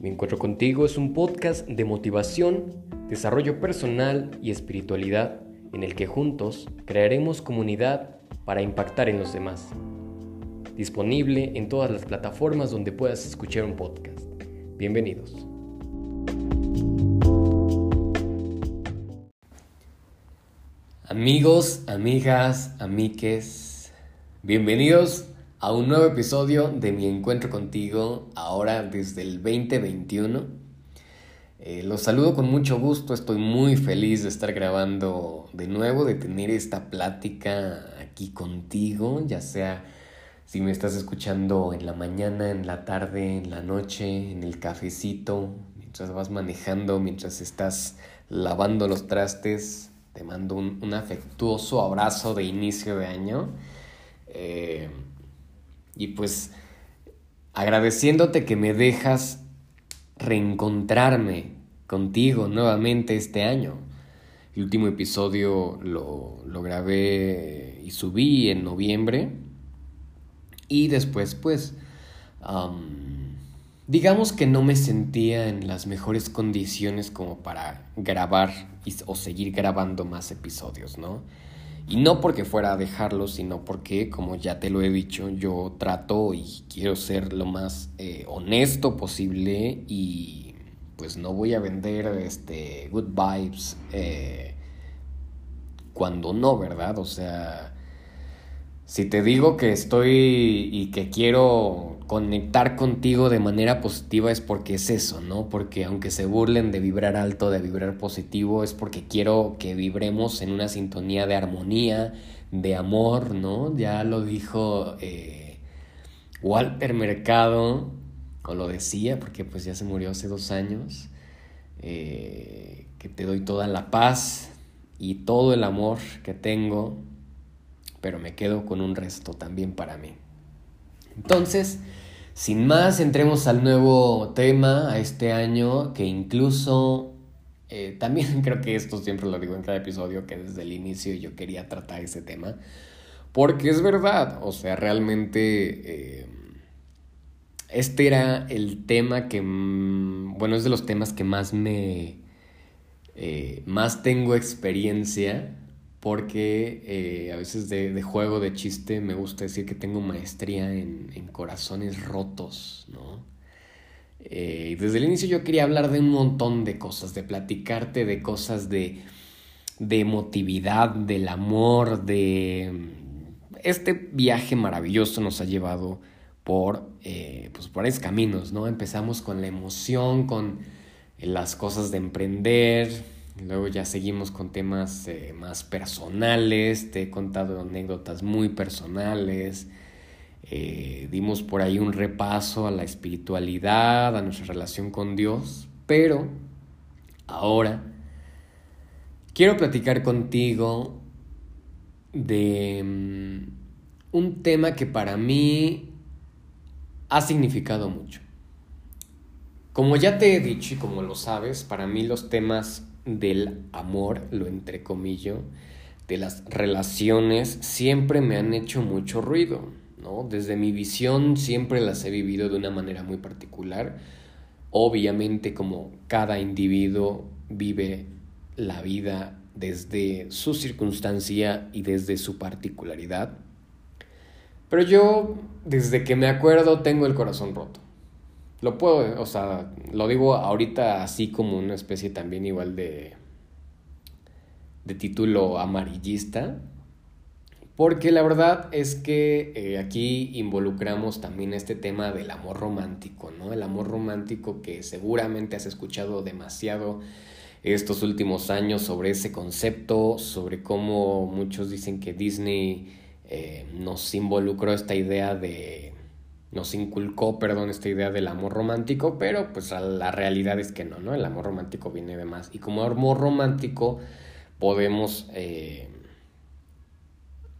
Mi encuentro contigo es un podcast de motivación, desarrollo personal y espiritualidad en el que juntos crearemos comunidad para impactar en los demás. Disponible en todas las plataformas donde puedas escuchar un podcast. Bienvenidos. Amigos, amigas, amiques, bienvenidos a un nuevo episodio de mi encuentro contigo, ahora desde el 2021. Eh, los saludo con mucho gusto, estoy muy feliz de estar grabando de nuevo, de tener esta plática aquí contigo, ya sea si me estás escuchando en la mañana, en la tarde, en la noche, en el cafecito, mientras vas manejando, mientras estás lavando los trastes, te mando un, afectuoso abrazo de inicio de año. Eh, y pues agradeciéndote que me dejas reencontrarme contigo nuevamente este año. El último episodio lo, lo grabé y subí en noviembre. Y después, pues, digamos que no me sentía en las mejores condiciones como para grabar o seguir grabando más episodios, ¿no? Y no porque fuera a dejarlo, sino porque, como ya te lo he dicho, yo trato y quiero ser lo más eh, honesto posible y pues no voy a vender este good vibes eh, cuando no, ¿verdad? O sea, si te digo que estoy y que quiero conectar contigo de manera positiva es porque es eso, ¿no? Porque aunque se burlen de vibrar alto, de vibrar positivo, es porque quiero que vibremos en una sintonía de armonía, de amor, ¿no? Ya lo dijo eh, Walter Mercado, o lo decía, porque pues ya se murió hace dos años, eh, que te doy toda la paz y todo el amor que tengo, pero me quedo con un resto también para mí. Entonces, sin más, entremos al nuevo tema, a este año, que incluso eh, también creo que esto siempre lo digo en cada episodio, que desde el inicio yo quería tratar ese tema, porque es verdad, o sea, realmente... Eh, este era el tema que, mm, bueno, es de los temas que más me, eh, más tengo experiencia porque eh, a veces de, juego, de chiste, me gusta decir que tengo maestría en, corazones rotos, ¿no? Eh, desde el inicio yo quería hablar de un montón de cosas, de platicarte de cosas de, de emotividad, del amor, de... Este viaje maravilloso nos ha llevado por, eh, pues esos caminos, ¿no? Empezamos con la emoción, con las cosas de emprender, Luego ya seguimos con temas eh, más personales, te he contado anécdotas muy personales, eh, dimos por ahí un repaso a la espiritualidad, a nuestra relación con Dios, pero ahora quiero platicar contigo de mm, un tema que para mí ha significado mucho. Como ya te he dicho y como lo sabes, para mí los temas del amor, lo entrecomillo, de las relaciones, siempre me han hecho mucho ruido, ¿no? Desde mi visión siempre las he vivido de una manera muy particular. Obviamente como cada individuo vive la vida desde su circunstancia y desde su particularidad. Pero yo, desde que me acuerdo, tengo el corazón roto. Lo puedo, o sea, lo digo ahorita así como una especie también igual de, de título amarillista, porque la verdad es que eh, aquí involucramos también este tema del amor romántico, ¿no? El amor romántico que seguramente has escuchado demasiado estos últimos años sobre ese concepto, sobre cómo muchos dicen que Disney eh, nos involucró esta idea de nos inculcó, perdón, esta idea del amor romántico, pero pues la realidad es que no, ¿no? El amor romántico viene de más. Y como amor romántico podemos eh,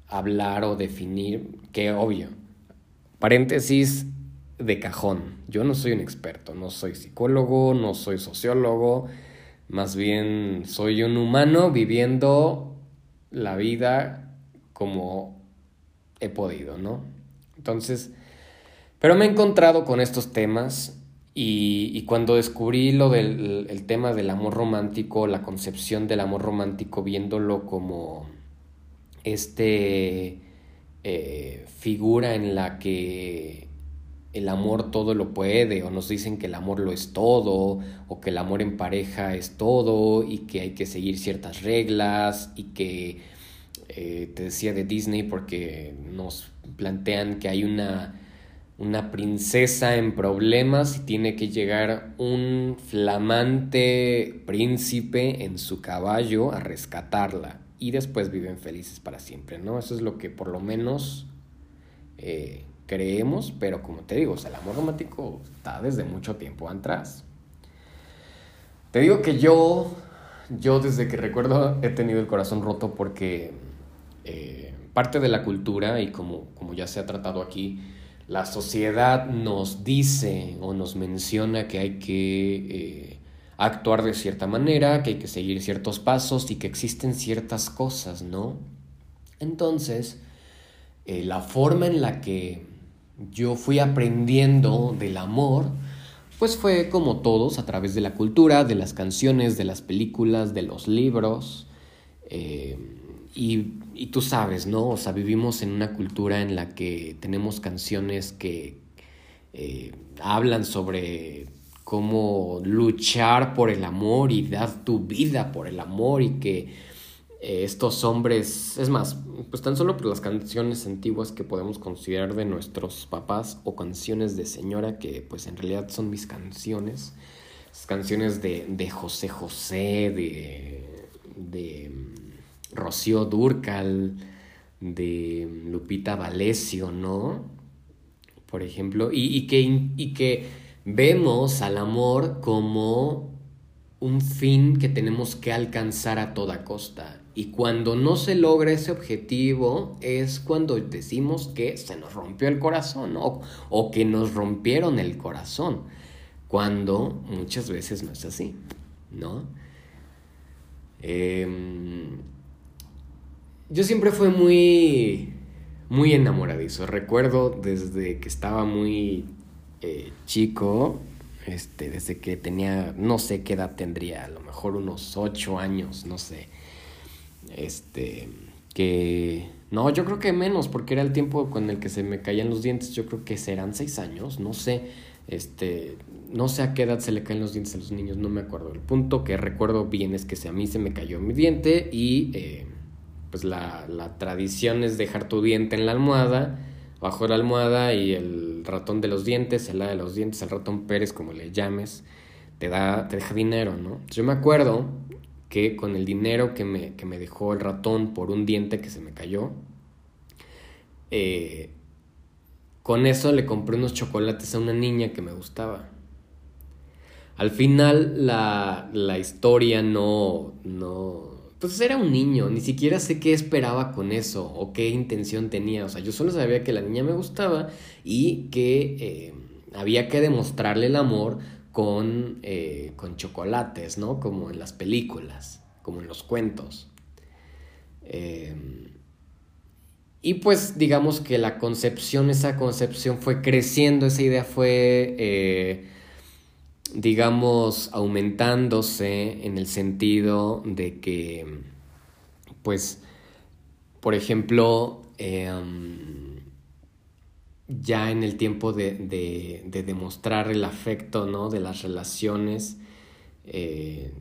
hablar o definir, que obvio, paréntesis de cajón, yo no soy un experto, no soy psicólogo, no soy sociólogo, más bien soy un humano viviendo la vida como he podido, ¿no? Entonces, pero me he encontrado con estos temas y, cuando descubrí lo del el tema del amor romántico, la concepción del amor romántico, viéndolo como este eh, figura en la que el amor todo lo puede, o nos dicen que el amor lo es todo, o que el amor en pareja es todo, y que hay que seguir ciertas reglas, y que eh, te decía de Disney porque nos plantean que hay una, una princesa en problemas y tiene que llegar un flamante príncipe en su caballo a rescatarla y después viven felices para siempre, ¿no? Eso es lo que por lo menos eh, creemos, pero como te digo, el amor romántico está desde mucho tiempo atrás. Te digo que yo, yo desde que recuerdo he tenido el corazón roto porque eh, parte de la cultura y como, como ya se ha tratado aquí, la sociedad nos dice o nos menciona que hay que eh, actuar de cierta manera, que hay que seguir ciertos pasos y que existen ciertas cosas, ¿no? Entonces, eh, la forma en la que yo fui aprendiendo del amor, pues fue como todos, a través de la cultura, de las canciones, de las películas, de los libros. Eh, y, y, tú sabes, ¿no? O sea, vivimos en una cultura en la que tenemos canciones que eh, hablan sobre cómo luchar por el amor y dar tu vida por el amor y que eh, estos hombres, es más, pues tan solo por las canciones antiguas que podemos considerar de nuestros papás o canciones de señora que pues en realidad son mis canciones, canciones de, de José José, de, de Rocío Durcal, de Lupita Valesio, ¿no? Por ejemplo, y, y, que, y que vemos al amor como un fin que tenemos que alcanzar a toda costa. Y cuando no se logra ese objetivo es cuando decimos que se nos rompió el corazón o, que nos rompieron el corazón, cuando muchas veces no es así, ¿no? Em, yo siempre fui muy, muy enamoradizo. Recuerdo desde que estaba muy eh, chico, este, desde que tenía, no sé qué edad tendría, a lo mejor unos ocho años, no sé este, que... No, yo creo que menos, porque era el tiempo con el que se me caían los dientes. Yo creo que serán seis años, no sé. Este, no sé a qué edad se le caen los dientes a los niños, no me acuerdo. El punto que recuerdo bien es que a mí se me cayó mi diente y eh, pues la, la, tradición es dejar tu diente en la almohada, bajo la almohada y el ratón de los dientes, el de los dientes, el ratón Pérez, como le llames, te da, te deja dinero, ¿no? Yo me acuerdo que con el dinero que me, dejó el ratón por un diente que se me cayó, eh, con eso le compré unos chocolates a una niña que me gustaba. Al final la, la historia no, no, pues era un niño, ni siquiera sé qué esperaba con eso o qué intención tenía. O sea, yo solo sabía que la niña me gustaba y que eh, había que demostrarle el amor con, eh, con chocolates, ¿no? Como en las películas, como en los cuentos. Em, y pues digamos que la concepción, esa concepción fue creciendo, esa idea fue, eh, digamos, aumentándose en el sentido de que, pues, por ejemplo, em, ya en el tiempo de, de, demostrar el afecto, ¿no? De las relaciones. Eh,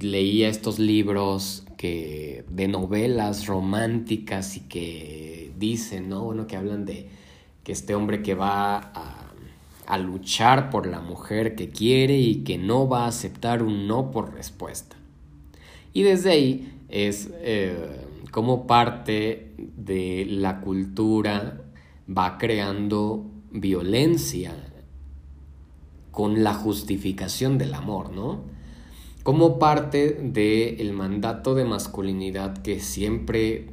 leía estos libros que, de novelas románticas y que dicen, ¿no? Bueno, que hablan de que este hombre que va a, a luchar por la mujer que quiere y que no va a aceptar un no por respuesta. Y desde ahí es eh, como parte de la cultura va creando violencia con la justificación del amor, ¿no? Como parte del mandato de masculinidad que siempre,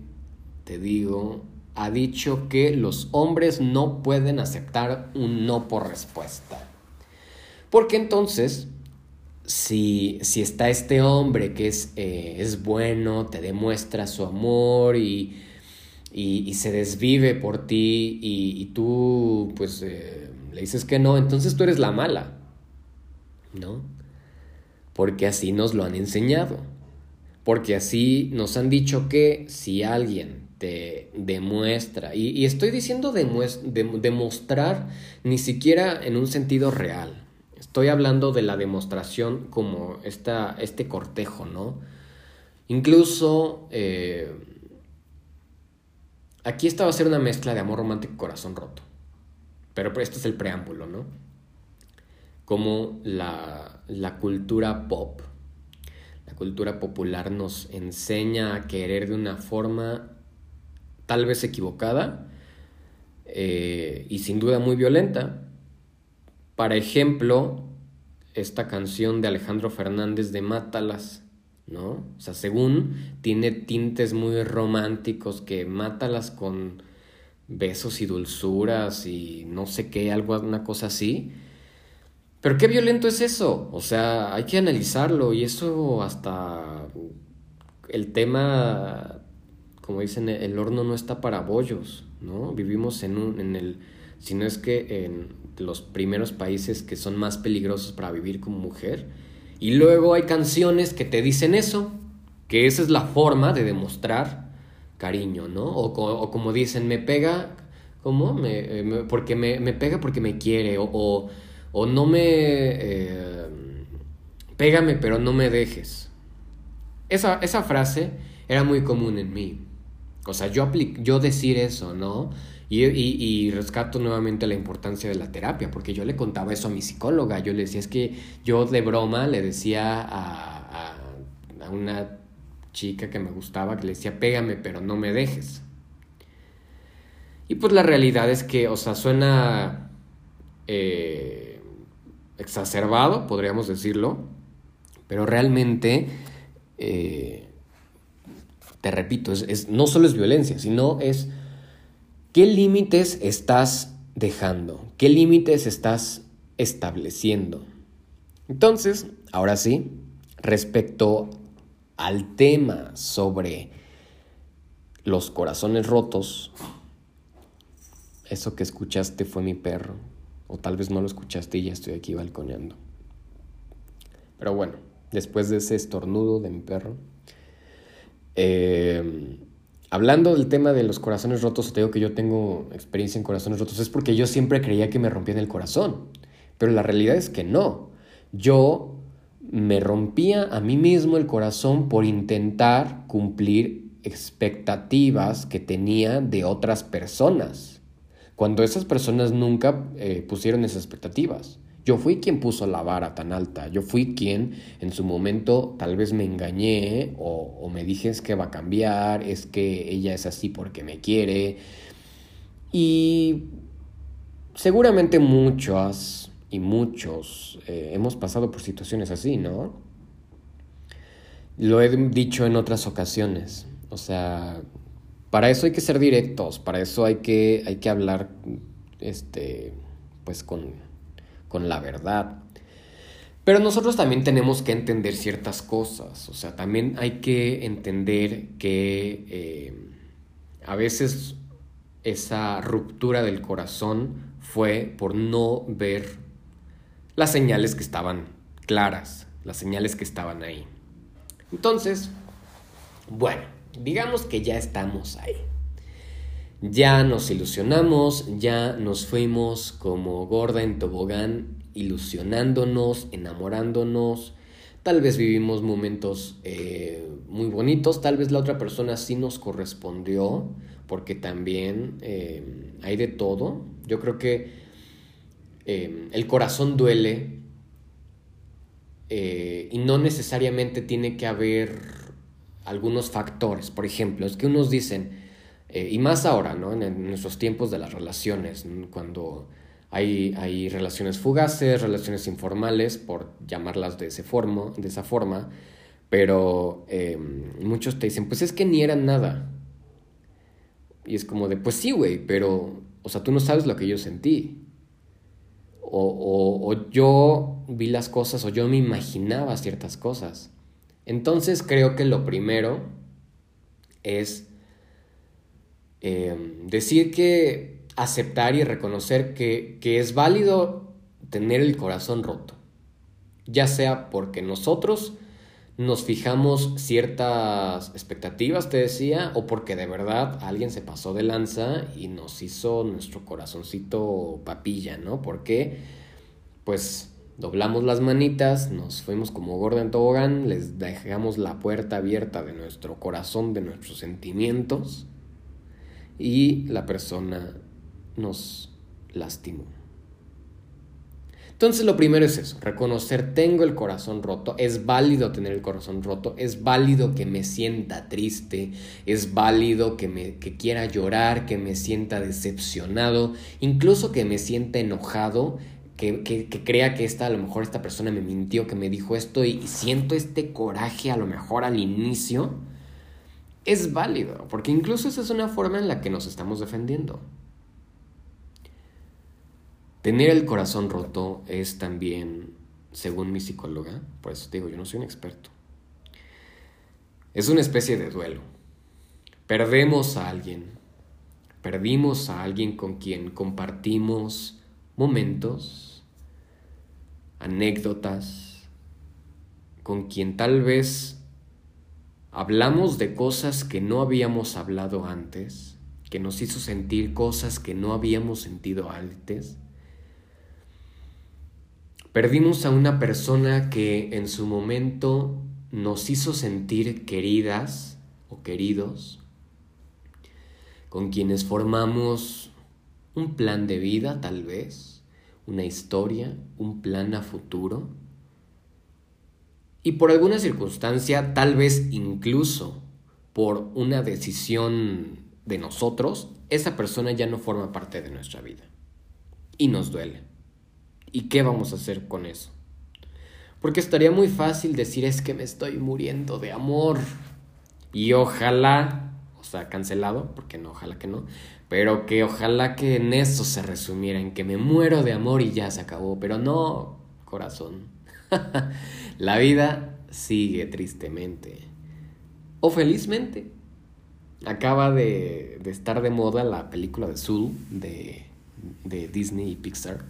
te digo, ha dicho que los hombres no pueden aceptar un no por respuesta. Porque entonces, si, si está este hombre que es, eh, es bueno, te demuestra su amor y y, se desvive por ti y, tú pues eh, le dices que no, entonces tú eres la mala, ¿no? Porque así nos lo han enseñado. Porque así nos han dicho que si alguien te demuestra, y, estoy diciendo demostrar ni siquiera en un sentido real, estoy hablando de la demostración como esta, este cortejo, ¿no? Incluso eh, aquí esta va a ser una mezcla de amor romántico y corazón roto, pero este es el preámbulo, ¿no? Como la, la cultura pop, la cultura popular nos enseña a querer de una forma tal vez equivocada eh, y sin duda muy violenta. Para ejemplo, esta canción de Alejandro Fernández de Mátalas, ¿no? O sea, según tiene tintes muy románticos que Mátalas con besos y dulzuras y no sé qué, algo, una cosa así. Pero qué violento es eso, o sea, hay que analizarlo y eso hasta el tema como dicen, el horno no está para bollos, ¿no? Vivimos en, un, en el, si no es que en los primeros países que son más peligrosos para vivir como mujer. Y luego hay canciones que te dicen eso, que esa es la forma de demostrar cariño, ¿no? O, como dicen, me pega, ¿cómo? Me, porque me, pega porque me quiere, o, o, no me... Eh, pégame pero no me dejes. Esa, esa frase era muy común en mí. O sea, yo, yo decir eso, ¿no? Y, y, rescato nuevamente la importancia de la terapia, porque yo le contaba eso a mi psicóloga, yo le decía, es que yo de broma le decía a, a, una chica que me gustaba, que le decía, pégame, pero no me dejes. Y pues la realidad es que, o sea, suena eh, exacerbado, podríamos decirlo, pero realmente... Eh, te repito, es, no solo es violencia, sino es qué límites estás dejando, qué límites estás estableciendo. Entonces, ahora sí, respecto al tema sobre los corazones rotos, eso que escuchaste fue mi perro, o tal vez no lo escuchaste y ya estoy aquí balconeando. Pero bueno, después de ese estornudo de mi perro, eh, hablando del tema de los corazones rotos, te digo que yo tengo experiencia en corazones rotos, es porque yo siempre creía que me rompían el corazón. Pero la realidad es que no. Yo me rompía a mí mismo el corazón por intentar cumplir expectativas que tenía de otras personas, cuando esas personas nunca eh, pusieron esas expectativas. Yo fui quien puso la vara tan alta, yo fui quien en su momento tal vez me engañé o, me dije es que va a cambiar, es que ella es así porque me quiere. Y seguramente muchas y muchos eh, hemos pasado por situaciones así, ¿no? Lo he dicho en otras ocasiones, o sea, para eso hay que ser directos, para eso hay que, hay que hablar, este, pues con con la verdad. Pero nosotros también tenemos que entender ciertas cosas, o sea, también hay que entender que eh, a veces esa ruptura del corazón fue por no ver las señales que estaban claras, las señales que estaban ahí. Entonces, bueno, digamos que ya estamos ahí. Ya nos ilusionamos, ya nos fuimos como gorda en tobogán, ilusionándonos, enamorándonos. Tal vez vivimos momentos eh, muy bonitos, tal vez la otra persona sí nos correspondió, porque también eh, hay de todo. Yo creo que eh, el corazón duele y no necesariamente tiene que haber algunos factores. Por ejemplo, es que unos dicen, eh, y más ahora, ¿no? En, nuestros tiempos de las relaciones, cuando hay, hay, relaciones fugaces, relaciones informales, por llamarlas de, ese formo, de esa forma, pero em, muchos te dicen, pues es que ni eran nada. Y es como de, pues sí, güey, pero, o sea, tú no sabes lo que yo sentí. O, o yo vi las cosas o yo me imaginaba ciertas cosas. Entonces creo que lo primero es Em, decir que aceptar y reconocer que, es válido tener el corazón roto. ya sea porque nosotros nos fijamos ciertas expectativas, te decía, o porque de verdad alguien se pasó de lanza y nos hizo nuestro corazoncito papilla, ¿no? Porque, pues, doblamos las manitas, nos fuimos como gordo en tobogán, les dejamos la puerta abierta de nuestro corazón, de nuestros sentimientos, y la persona nos lastimó. Entonces lo primero es eso, reconocer tengo el corazón roto, es válido tener el corazón roto, es válido que me sienta triste, es válido que, me, que quiera llorar, que me sienta decepcionado, incluso que me sienta enojado, que, que, crea que esta, a lo mejor esta persona me mintió, que me dijo esto y siento este coraje a lo mejor al inicio, es válido, porque incluso esa es una forma en la que nos estamos defendiendo. Tener el corazón roto es también, según mi psicóloga, pues digo, yo no soy un experto. Es una especie de duelo. Perdemos a alguien. Perdimos a alguien con quien compartimos momentos, anécdotas, con quien tal vez hablamos de cosas que no habíamos hablado antes, que nos hizo sentir cosas que no habíamos sentido antes Perdimos a una persona que en su momento nos hizo sentir queridas o queridos, con quienes formamos un plan de vida tal vez, una historia, un plan a futuro. Y por alguna circunstancia, tal vez incluso por una decisión de nosotros, esa persona ya no forma parte de nuestra vida. Y nos duele. ¿Y qué vamos a hacer con eso? Porque estaría muy fácil decir es que me estoy muriendo de amor. Y ojalá, o sea, cancelado, porque no, ojalá que no, pero que ojalá que en eso se resumiera, en que me muero de amor y ya se acabó. Pero no, corazón. La vida sigue tristemente. O felizmente. Acaba de, de estar de moda la película de Soul de, de Disney y Pixar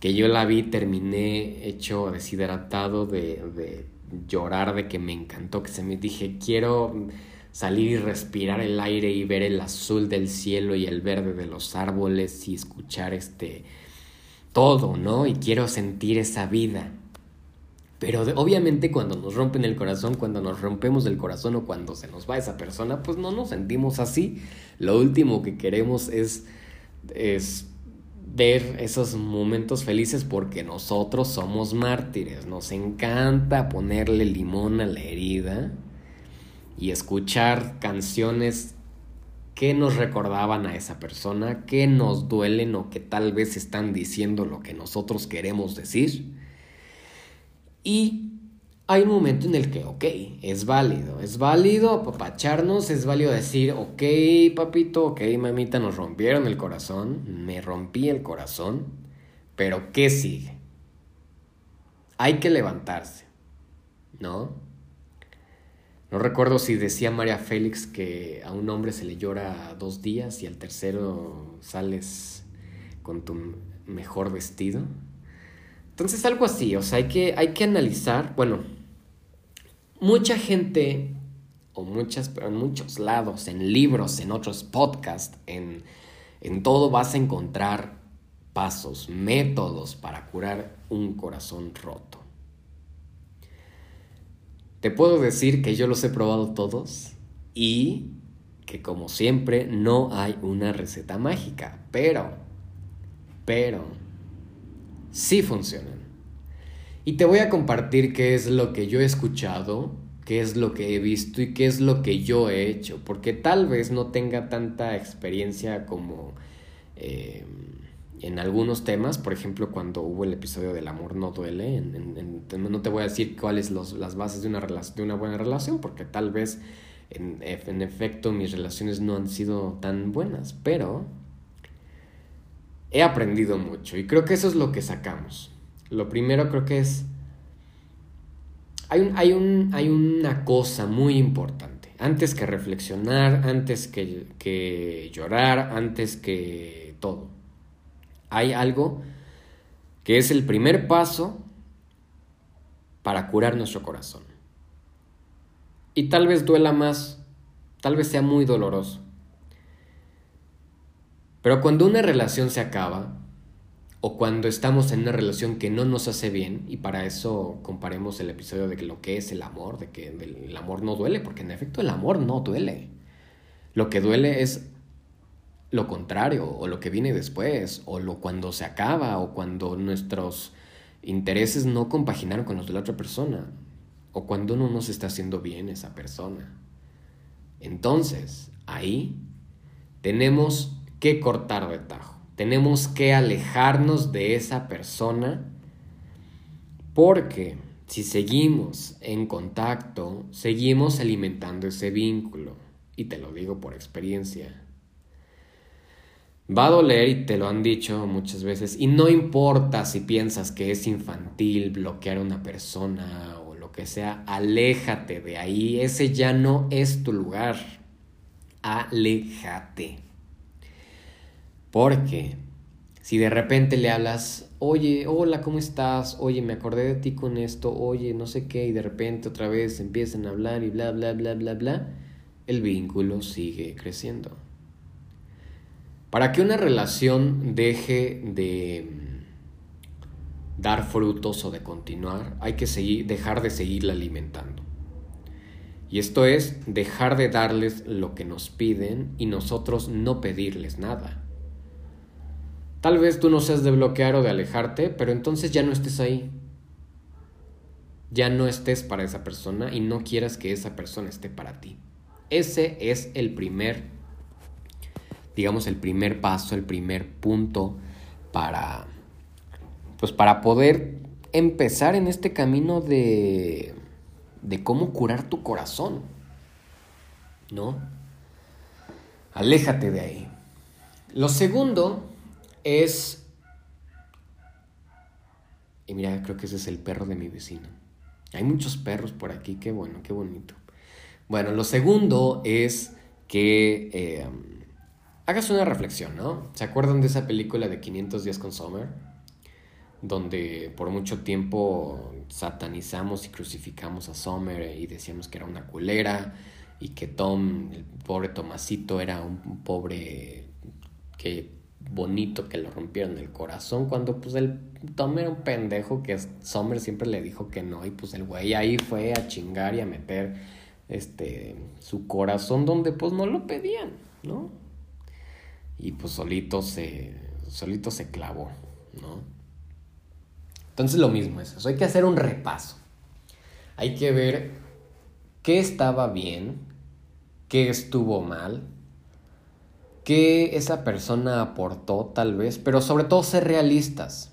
que yo la vi, terminé hecho deshidratado de, de llorar, de que me encantó, que se me dije, quiero salir y respirar el aire y ver el azul del cielo y el verde de los árboles y escuchar este todo, ¿no? Y quiero sentir esa vida. Pero obviamente cuando nos rompen el corazón, cuando nos rompemos el corazón o cuando se nos va esa persona, pues no nos sentimos así. Lo último que queremos es, es ver esos momentos felices porque nosotros somos mártires, nos encanta ponerle limón a la herida y escuchar canciones que nos recordaban a esa persona, que nos duelen o que tal vez están diciendo lo que nosotros queremos decir. Y hay un momento en el que, ok, es válido, es válido apapacharnos, es válido decir, ok, papito, ok, mamita, nos rompieron el corazón, me rompí el corazón, pero ¿qué sigue? Hay que levantarse, ¿no? No recuerdo si decía María Félix que a un hombre se le llora dos días y al tercero sales con tu mejor vestido. Entonces algo así, o sea, hay que, hay que analizar, bueno, mucha gente, o muchas, en muchos lados, en libros, en otros podcasts, en, en todo vas a encontrar pasos, métodos para curar un corazón roto. Te puedo decir que yo los he probado todos y que como siempre no hay una receta mágica, pero, pero, sí funcionan. Y te voy a compartir qué es lo que yo he escuchado, qué es lo que he visto y qué es lo que yo he hecho, porque tal vez no tenga tanta experiencia como eh, en algunos temas, por ejemplo cuando hubo el episodio del amor no duele, no te voy a decir cuáles son las bases de una, de una buena relación, porque tal vez en, en efecto mis relaciones no han sido tan buenas, pero he aprendido mucho y creo que eso es lo que sacamos. Lo primero creo que es... Hay, un, hay, un, hay una cosa muy importante. Antes que reflexionar, antes que, que llorar, antes que todo. Hay algo que es el primer paso para curar nuestro corazón. Y tal vez duela más, tal vez sea muy doloroso. Pero cuando una relación se acaba, o cuando estamos en una relación que no nos hace bien, y para eso comparemos el episodio de lo que es el amor, de que el amor no duele, porque en efecto el amor no duele. Lo que duele es lo contrario, o lo que viene después, o lo cuando se acaba, o cuando nuestros intereses no compaginaron con los de la otra persona, o cuando no nos está haciendo bien esa persona. Entonces, ahí tenemos que cortar de tajo, tenemos que alejarnos de esa persona, porque si seguimos en contacto, seguimos alimentando ese vínculo, y te lo digo por experiencia. Va a doler y te lo han dicho muchas veces. Y no importa si piensas que es infantil bloquear a una persona o lo que sea, aléjate de ahí. Ese ya no es tu lugar. Aléjate. Porque si de repente le hablas, oye, hola, ¿cómo estás? Oye, me acordé de ti con esto, oye, no sé qué, y de repente otra vez empiezan a hablar y bla, bla, bla, bla, bla, el vínculo sigue creciendo. Para que una relación deje de mm, dar frutos o de continuar, hay que dejar de seguirla alimentando. Y esto es dejar de darles lo que nos piden y nosotros no pedirles nada. Tal vez tú no seas de bloquear o de alejarte, pero entonces ya no estés ahí. Ya no estés para esa persona y no quieras que esa persona esté para ti. Ese es el primer digamos, el primer paso, el primer punto para, pues para poder empezar en este camino de, de cómo curar tu corazón, ¿no? Aléjate de ahí. Lo segundo es... Y mira, creo que ese es el perro de mi vecino. Hay muchos perros por aquí, qué bueno, qué bonito. Bueno, lo segundo es que eh, hagas una reflexión, ¿no? ¿Se acuerdan de esa película de 500 días con Summer? Donde por mucho tiempo satanizamos y crucificamos a Summer y decíamos que era una culera y que Tom, el pobre Tomasito, era un, pobre que bonito que lo rompieron el corazón cuando pues el Tom un pendejo que Summer siempre le dijo que no y pues el güey ahí fue a chingar y a meter este su corazón donde pues no lo pedían, ¿no? y pues solito se, solito se clavó, ¿no? Entonces lo mismo es eso, hay que hacer un repaso. Hay que ver qué estaba bien, qué estuvo mal, qué esa persona aportó tal vez, pero sobre todo ser realistas.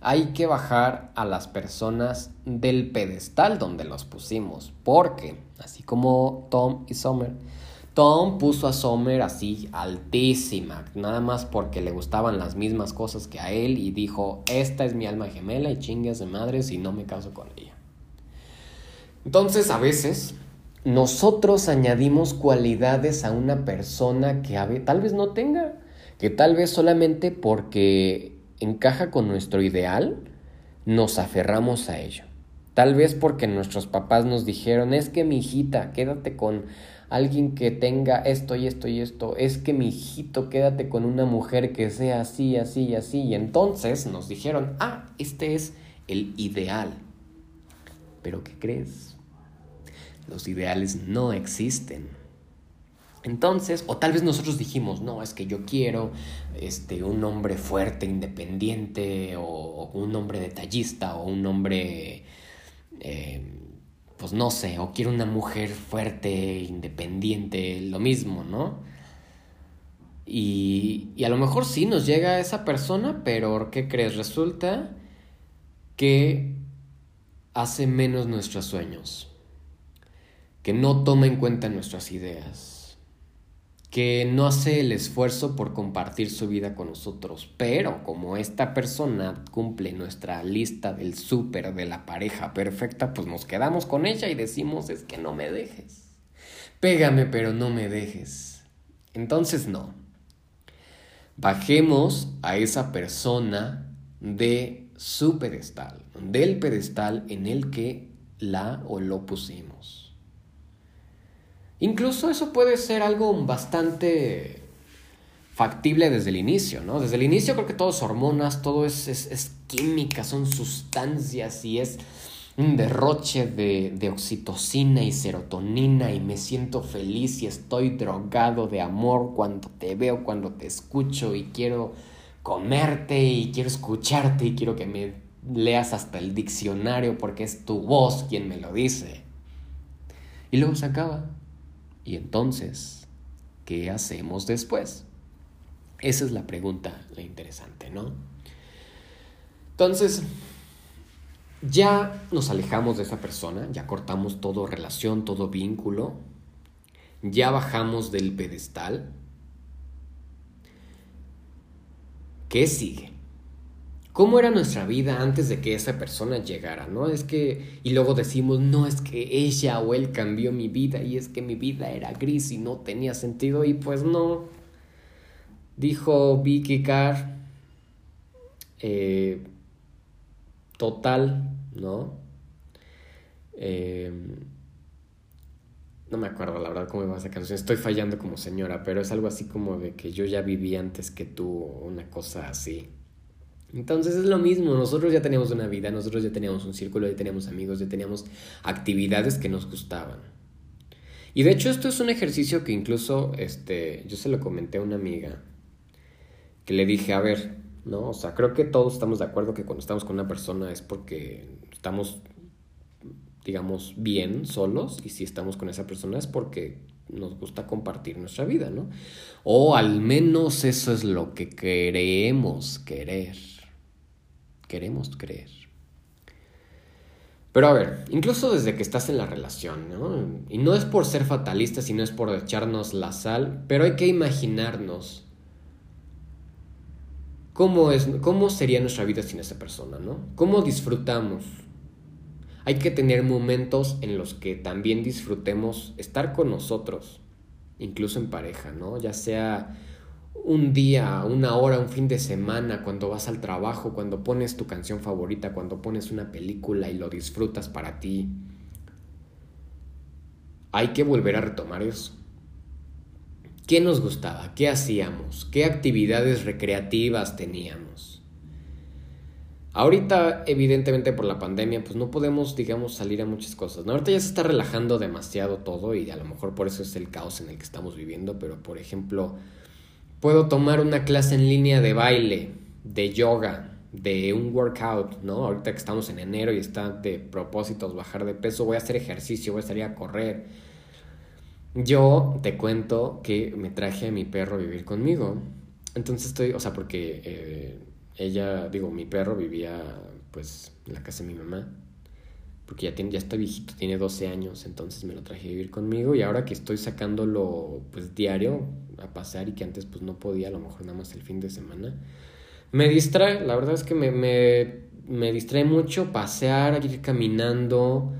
Hay que bajar a las personas del pedestal donde los pusimos, porque así como Tom y Summer, Tom puso a Summer así altísima, nada más porque le gustaban las mismas cosas que a él y dijo, esta es mi alma gemela y chingas de madre si no me caso con ella. Entonces a veces nosotros añadimos cualidades a una persona que tal vez no tenga, que tal vez solamente porque encaja con nuestro ideal, nos aferramos a ello. Tal vez porque nuestros papás nos dijeron, es que mi hijita, quédate con alguien que tenga esto y esto y esto, es que mi hijito quédate con una mujer que sea así, así y así. Y entonces nos dijeron, ah, este es el ideal. Pero ¿qué crees? Los ideales no existen. Entonces, o tal vez nosotros dijimos, no, es que yo quiero este, un hombre fuerte, independiente, o, un hombre detallista, o un hombre eh, pues no sé, o quiero una mujer fuerte, independiente, lo mismo, ¿no? Y, y a lo mejor sí nos llega esa persona, pero ¿qué crees? Resulta que hace menos nuestros sueños, que no toma en cuenta nuestras ideas que no hace el esfuerzo por compartir su vida con nosotros, pero como esta persona cumple nuestra lista del súper de la pareja perfecta, pues nos quedamos con ella y decimos es que no me dejes. Pégame pero no me dejes. Entonces no. Bajemos a esa persona de su pedestal, del pedestal en el que la o lo pusimos. Incluso eso puede ser algo bastante factible desde el inicio, ¿no? Desde el inicio creo que todo es hormonas, todo es, química, son sustancias y es un derroche de, de, oxitocina y serotonina y me siento feliz y estoy drogado de amor cuando te veo, cuando te escucho y quiero comerte y quiero escucharte y quiero que me leas hasta el diccionario porque es tu voz quien me lo dice. Y luego se acaba. Y entonces, ¿qué hacemos después? Esa es la pregunta la interesante, ¿no? Entonces, ya nos alejamos de esa persona, ya cortamos todo relación, todo vínculo, ya bajamos del pedestal. ¿Qué sigue? ¿Cómo era nuestra vida antes de que esa persona llegara? ¿No? Es que. Y luego decimos, no, es que ella o él cambió mi vida y es que mi vida era gris y no tenía sentido. Y pues no. Dijo Vicky Carr. Eh, total, ¿no? Eh, no me acuerdo la verdad cómo iba esa canción. Estoy fallando como señora, pero es algo así como de que yo ya viví antes que tú, una cosa así. Entonces es lo mismo, nosotros ya teníamos una vida, nosotros ya teníamos un círculo, ya teníamos amigos, ya teníamos actividades que nos gustaban. Y de hecho esto es un ejercicio que incluso este, yo se lo comenté a una amiga, que le dije, a ver, ¿no? O sea, creo que todos estamos de acuerdo que cuando estamos con una persona es porque estamos, digamos, bien solos, y si estamos con esa persona es porque nos gusta compartir nuestra vida, ¿no? O al menos eso es lo que queremos querer queremos creer. Pero a ver, incluso desde que estás en la relación, ¿no? Y no es por ser fatalista, sino es por echarnos la sal, pero hay que imaginarnos cómo, es, cómo sería nuestra vida sin esa persona, ¿no? ¿Cómo disfrutamos? Hay que tener momentos en los que también disfrutemos estar con nosotros, incluso en pareja, ¿no? Ya sea un día, una hora, un fin de semana, cuando vas al trabajo, cuando pones tu canción favorita, cuando pones una película y lo disfrutas para ti. Hay que volver a retomar eso. ¿Qué nos gustaba? ¿Qué hacíamos? ¿Qué actividades recreativas teníamos? Ahorita, evidentemente por la pandemia, pues no podemos, digamos, salir a muchas cosas. ¿no? Ahorita ya se está relajando demasiado todo y a lo mejor por eso es el caos en el que estamos viviendo, pero por ejemplo, Puedo tomar una clase en línea de baile, de yoga, de un workout, ¿no? Ahorita que estamos en enero y está de propósitos bajar de peso, voy a hacer ejercicio, voy a salir a correr. Yo te cuento que me traje a mi perro a vivir conmigo. Entonces estoy, o sea, porque eh, ella, digo, mi perro vivía pues en la casa de mi mamá porque ya, tiene, ya está viejito, tiene 12 años, entonces me lo traje a vivir conmigo y ahora que estoy sacándolo pues diario a pasar y que antes pues no podía, a lo mejor nada más el fin de semana, me distrae, la verdad es que me, me, me distrae mucho pasear, ir caminando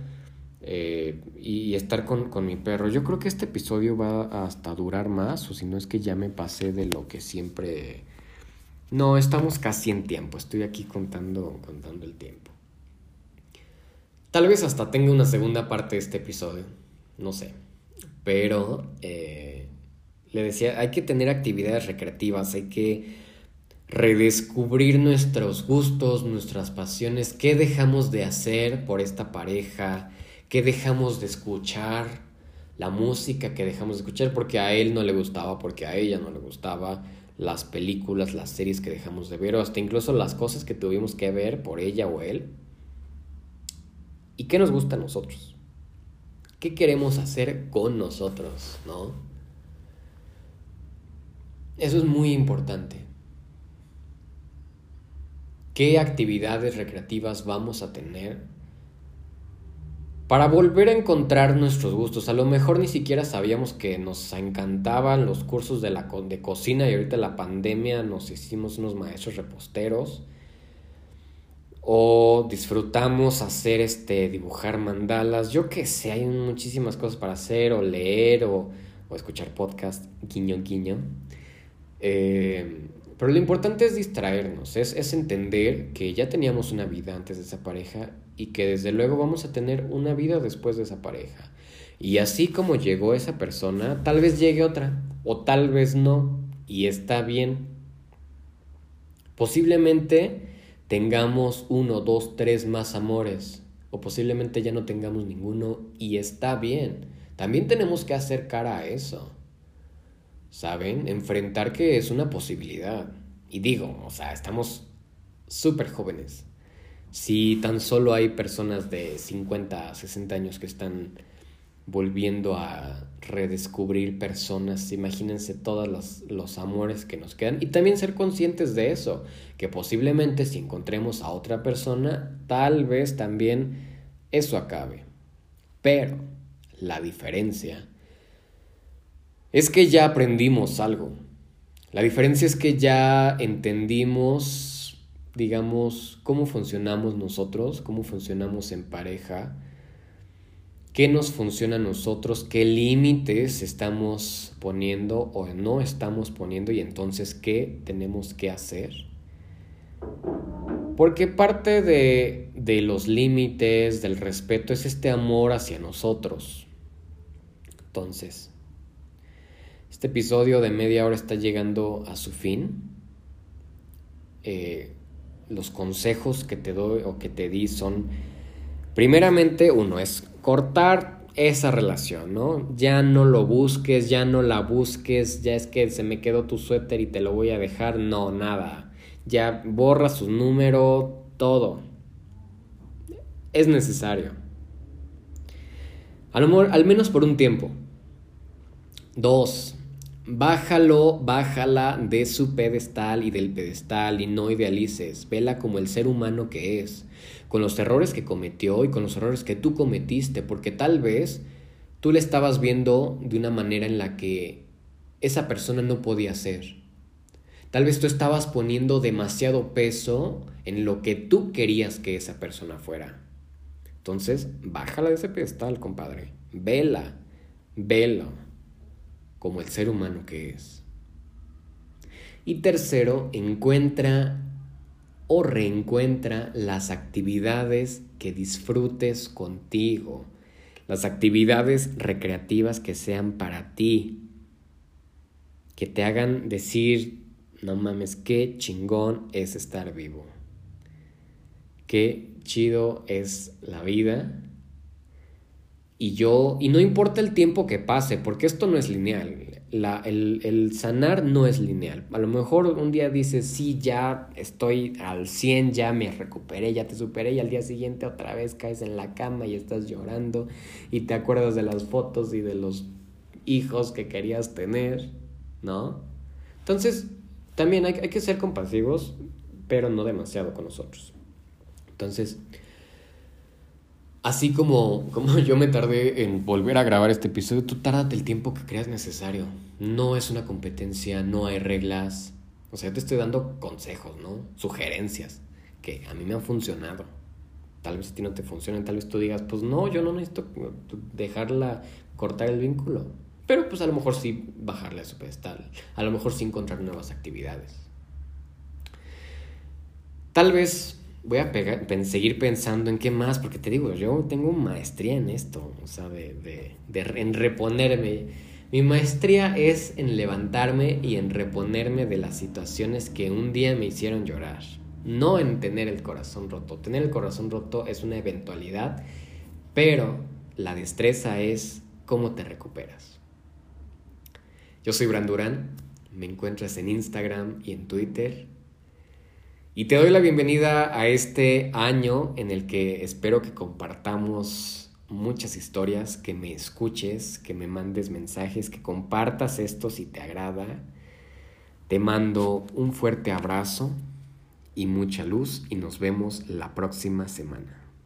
eh, y, estar con, con mi perro. Yo creo que este episodio va hasta durar más, o si no es que ya me pasé de lo que siempre... No, estamos casi en tiempo, estoy aquí contando, contando el tiempo. Tal vez hasta tenga una segunda parte de este episodio, no sé. Pero eh, le decía, hay que tener actividades recreativas, hay que redescubrir nuestros gustos, nuestras pasiones, qué dejamos de hacer por esta pareja, qué dejamos de escuchar, la música que dejamos de escuchar porque a él no le gustaba, porque a ella no le gustaba, las películas, las series que dejamos de ver, o hasta incluso las cosas que tuvimos que ver por ella o él ¿Y qué nos gusta a nosotros? ¿Qué queremos hacer con nosotros, no? Eso es muy importante. ¿Qué actividades recreativas vamos a tener para volver a encontrar nuestros gustos? A lo mejor ni siquiera sabíamos que nos encantaban los cursos de, la, de cocina y ahorita la pandemia nos hicimos unos maestros reposteros o disfrutamos hacer este dibujar mandalas, yo que sé, hay muchísimas cosas para hacer o leer o, escuchar podcast, guiño guiño. Eh, Pero lo importante es distraernos, es, es entender que ya teníamos una vida antes de esa pareja y que desde luego vamos a tener una vida después de esa pareja. Y así como llegó esa persona, tal vez llegue otra o tal vez no y está bien. Posiblemente tengamos uno, dos, tres más amores o posiblemente ya no tengamos ninguno y está bien. También tenemos que hacer cara a eso. ¿Saben? Enfrentar que es una posibilidad. Y digo, o sea, estamos súper jóvenes. Si tan solo hay personas de 50, 60 años que están volviendo a redescubrir personas, imagínense todos los, amores que nos quedan y también ser conscientes de eso, que posiblemente si encontremos a otra persona, tal vez también eso acabe. Pero la diferencia es que ya aprendimos algo. La diferencia es que ya entendimos, digamos, cómo funcionamos nosotros, cómo funcionamos en pareja, qué nos funciona a nosotros, qué límites estamos poniendo o no estamos poniendo y entonces qué tenemos que hacer. Porque parte de, de los límites, del respeto, es este amor hacia nosotros. Entonces, este episodio de media hora está llegando a su fin. Eh, los consejos que te doy o que te di son, primeramente, uno es cortar esa relación, ¿no? Ya no lo busques, ya no la busques, ya es que se me quedó tu suéter y te lo voy a dejar, no, nada. Ya borra su número, todo. Es necesario. al menos por un tiempo. Dos, Bájalo, bájala de su pedestal y del pedestal y no idealices. Vela como el ser humano que es, con los errores que cometió y con los errores que tú cometiste, porque tal vez tú le estabas viendo de una manera en la que esa persona no podía ser. Tal vez tú estabas poniendo demasiado peso en lo que tú querías que esa persona fuera. Entonces, bájala de ese pedestal, compadre. Vela, velo como el ser humano que es. Y tercero, encuentra o reencuentra las actividades que disfrutes contigo, las actividades recreativas que sean para ti, que te hagan decir, no mames, qué chingón es estar vivo, qué chido es la vida y yo, y no importa el tiempo que pase, porque esto no es lineal. La, el, el, sanar no es lineal. A lo mejor un día dices, sí, ya estoy al 100, ya me recuperé, ya te superé, y al día siguiente otra vez caes en la cama y estás llorando y te acuerdas de las fotos y de los hijos que querías tener, ¿no? Entonces, también hay, hay que ser compasivos, pero no demasiado con nosotros. Entonces, Así como, como yo me tardé en volver a grabar este episodio, tú tárdate el tiempo que creas necesario. No es una competencia, no hay reglas. O sea, te estoy dando consejos, ¿no? Sugerencias que a mí me han funcionado. Tal vez a ti no te funcionen, tal vez tú digas, pues no, yo no necesito dejarla cortar el vínculo. Pero pues a lo mejor sí bajarle a su pedestal. A lo mejor sí encontrar nuevas actividades. Tal vez voy a seguir pensando en qué más, porque te digo, yo tengo maestría en esto, o sea, de, en reponerme. Mi maestría es en levantarme y en reponerme de las situaciones que un día me hicieron llorar, no en tener el corazón roto. Tener el corazón roto es una eventualidad, pero la destreza es cómo te recuperas. Yo soy Brandurán, me encuentras en Instagram y en Twitter y te doy la bienvenida a este año en el que espero que compartamos muchas historias, que me escuches, que me mandes mensajes, que compartas esto si te agrada. Te mando un fuerte abrazo y mucha luz y nos vemos la próxima semana.